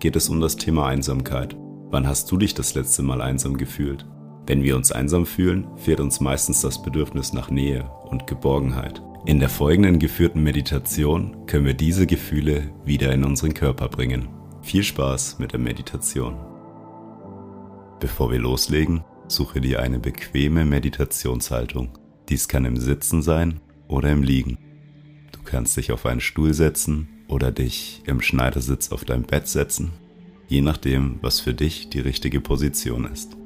geht es um das Thema Einsamkeit. Wann hast du dich das letzte Mal einsam gefühlt? Wenn wir uns einsam fühlen, fehlt uns meistens das Bedürfnis nach Nähe und Geborgenheit. In der folgenden geführten Meditation können wir diese Gefühle wieder in unseren Körper bringen. Viel Spaß mit der Meditation. Bevor wir loslegen, suche dir eine bequeme Meditationshaltung. Dies kann im Sitzen sein oder im Liegen. Du kannst dich auf einen Stuhl setzen oder dich im Schneidersitz auf dein Bett setzen, je nachdem, was für dich die richtige Position ist.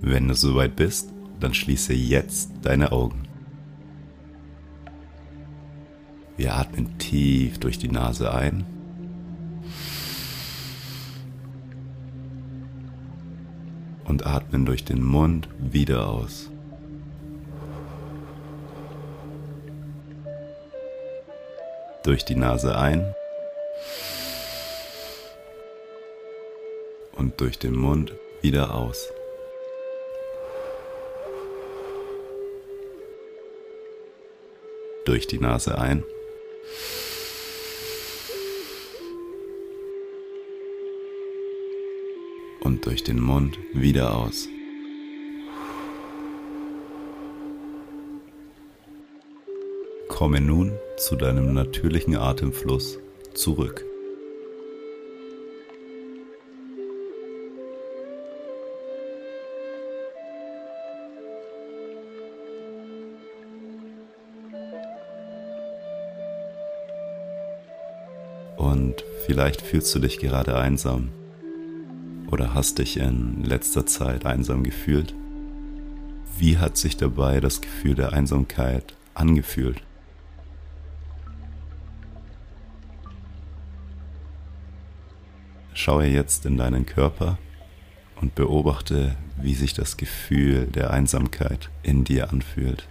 Wenn du soweit bist, dann schließe jetzt deine Augen. Wir atmen tief durch die Nase ein. Und atmen durch den Mund wieder aus. Durch die Nase ein. Und durch den Mund wieder aus. durch die Nase ein. Und durch den Mund wieder aus. Komme nun zu deinem natürlichen Atemfluss zurück. Und vielleicht fühlst du dich gerade einsam oder hast dich in letzter Zeit einsam gefühlt. Wie hat sich dabei das Gefühl der Einsamkeit angefühlt? Schaue jetzt in deinen Körper und beobachte, wie sich das Gefühl der Einsamkeit in dir anfühlt.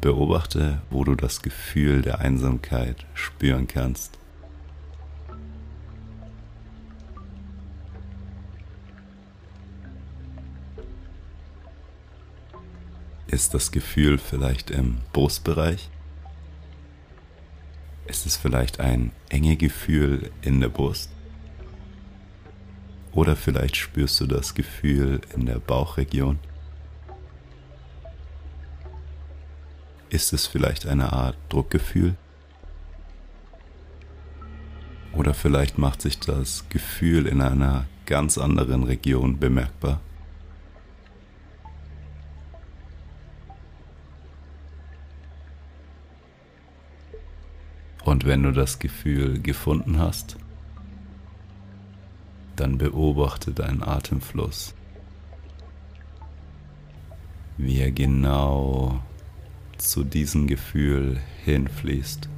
Beobachte, wo du das Gefühl der Einsamkeit spüren kannst. Ist das Gefühl vielleicht im Brustbereich? Ist es vielleicht ein enge Gefühl in der Brust? Oder vielleicht spürst du das Gefühl in der Bauchregion? Ist es vielleicht eine Art Druckgefühl? Oder vielleicht macht sich das Gefühl in einer ganz anderen Region bemerkbar? Und wenn du das Gefühl gefunden hast, dann beobachte deinen Atemfluss, wie er genau zu diesem Gefühl hinfließt.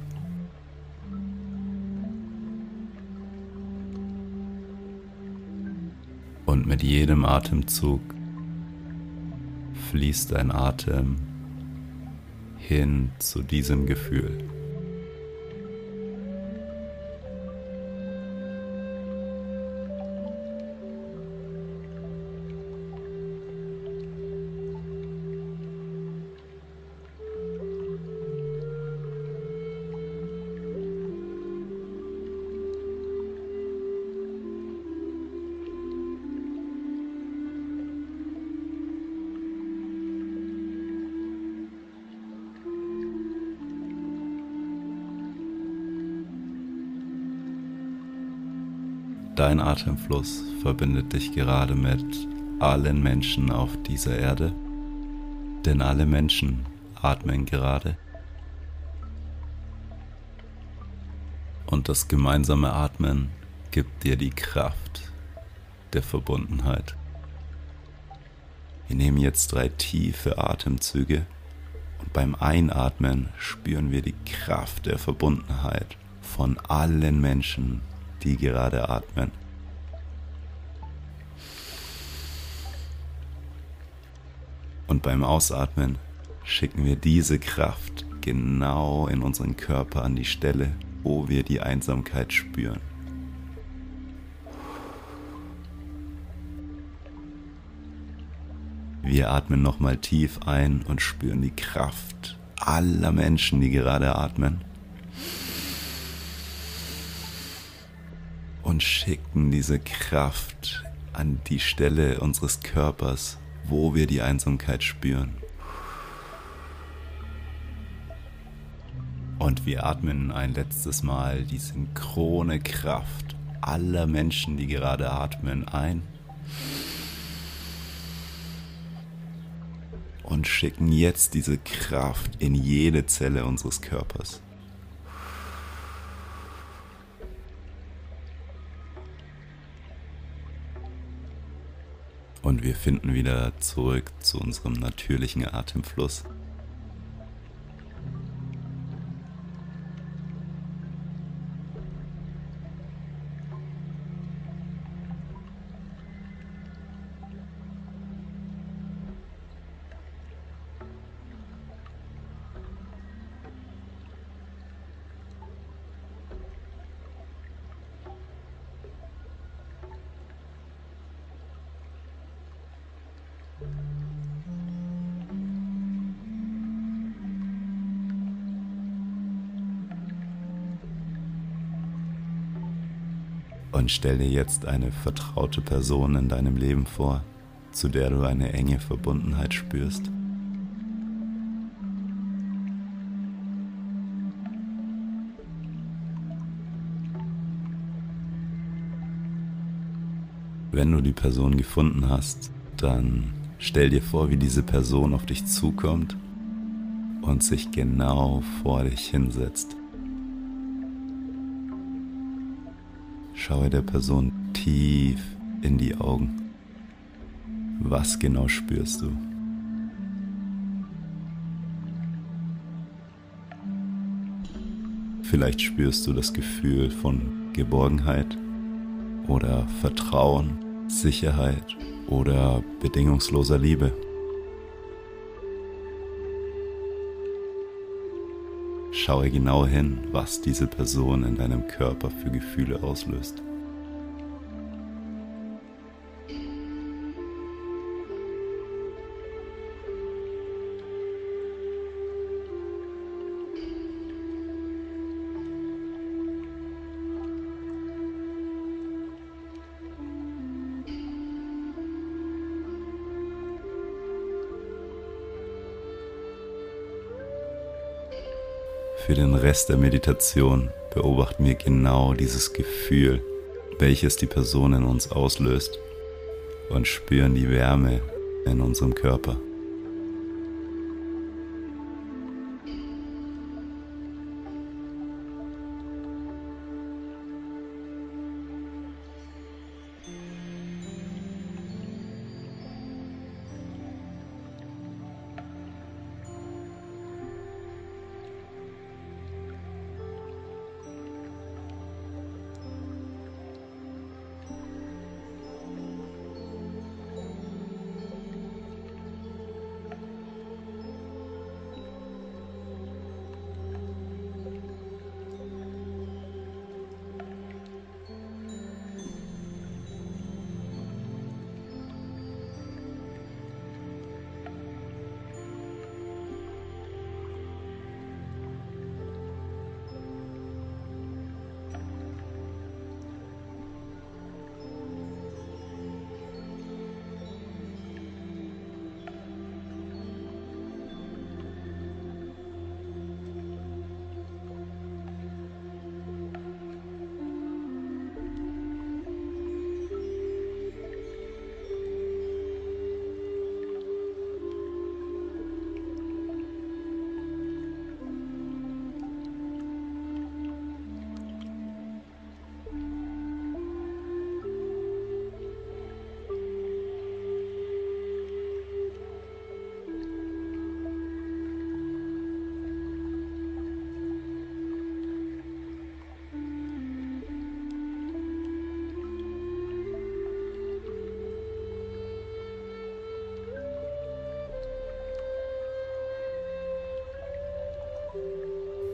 Und mit jedem Atemzug fließt dein Atem hin zu diesem Gefühl. Dein Atemfluss verbindet dich gerade mit allen Menschen auf dieser Erde, denn alle Menschen atmen gerade. Und das gemeinsame Atmen gibt dir die Kraft der Verbundenheit. Wir nehmen jetzt drei tiefe Atemzüge und beim Einatmen spüren wir die Kraft der Verbundenheit von allen Menschen, die gerade atmen. Und beim Ausatmen schicken wir diese Kraft genau in unseren Körper an die Stelle, wo wir die Einsamkeit spüren. Wir atmen nochmal tief ein und spüren die Kraft aller Menschen, die gerade atmen. Und schicken diese Kraft an die Stelle unseres Körpers, wo wir die Einsamkeit spüren. Und wir atmen ein letztes Mal die synchrone Kraft aller Menschen, die gerade atmen, ein. und schicken jetzt diese Kraft in jede Zelle unseres Körpers. Und wir finden wieder zurück zu unserem natürlichen Atemfluss. Und stell dir jetzt eine vertraute Person in deinem Leben vor, zu der du eine enge Verbundenheit spürst. Wenn du die Person gefunden hast, dann stell dir vor, wie diese Person auf dich zukommt und sich genau vor dich hinsetzt. Schaue der Person tief in die Augen. Was genau spürst du? Vielleicht spürst du das Gefühl von Geborgenheit oder Vertrauen, Sicherheit oder bedingungsloser Liebe. Schaue genau hin, was diese Person in deinem Körper für Gefühle auslöst. Für den Rest der Meditation beobachten wir genau dieses Gefühl, welches die Person in uns auslöst und spüren die Wärme in unserem Körper.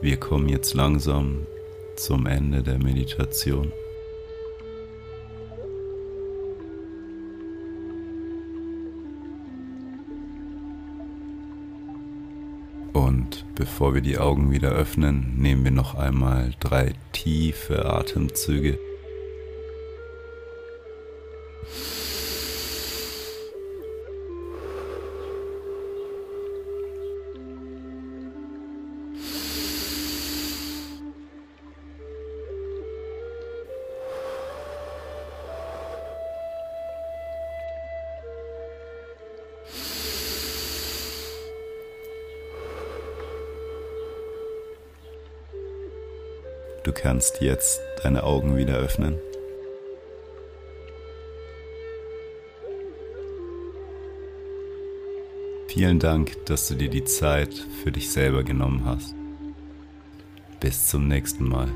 Wir kommen jetzt langsam zum Ende der Meditation. Und bevor wir die Augen wieder öffnen, nehmen wir noch einmal drei tiefe Atemzüge. Du kannst jetzt deine Augen wieder öffnen. Vielen Dank, dass du dir die Zeit für dich selber genommen hast. Bis zum nächsten Mal.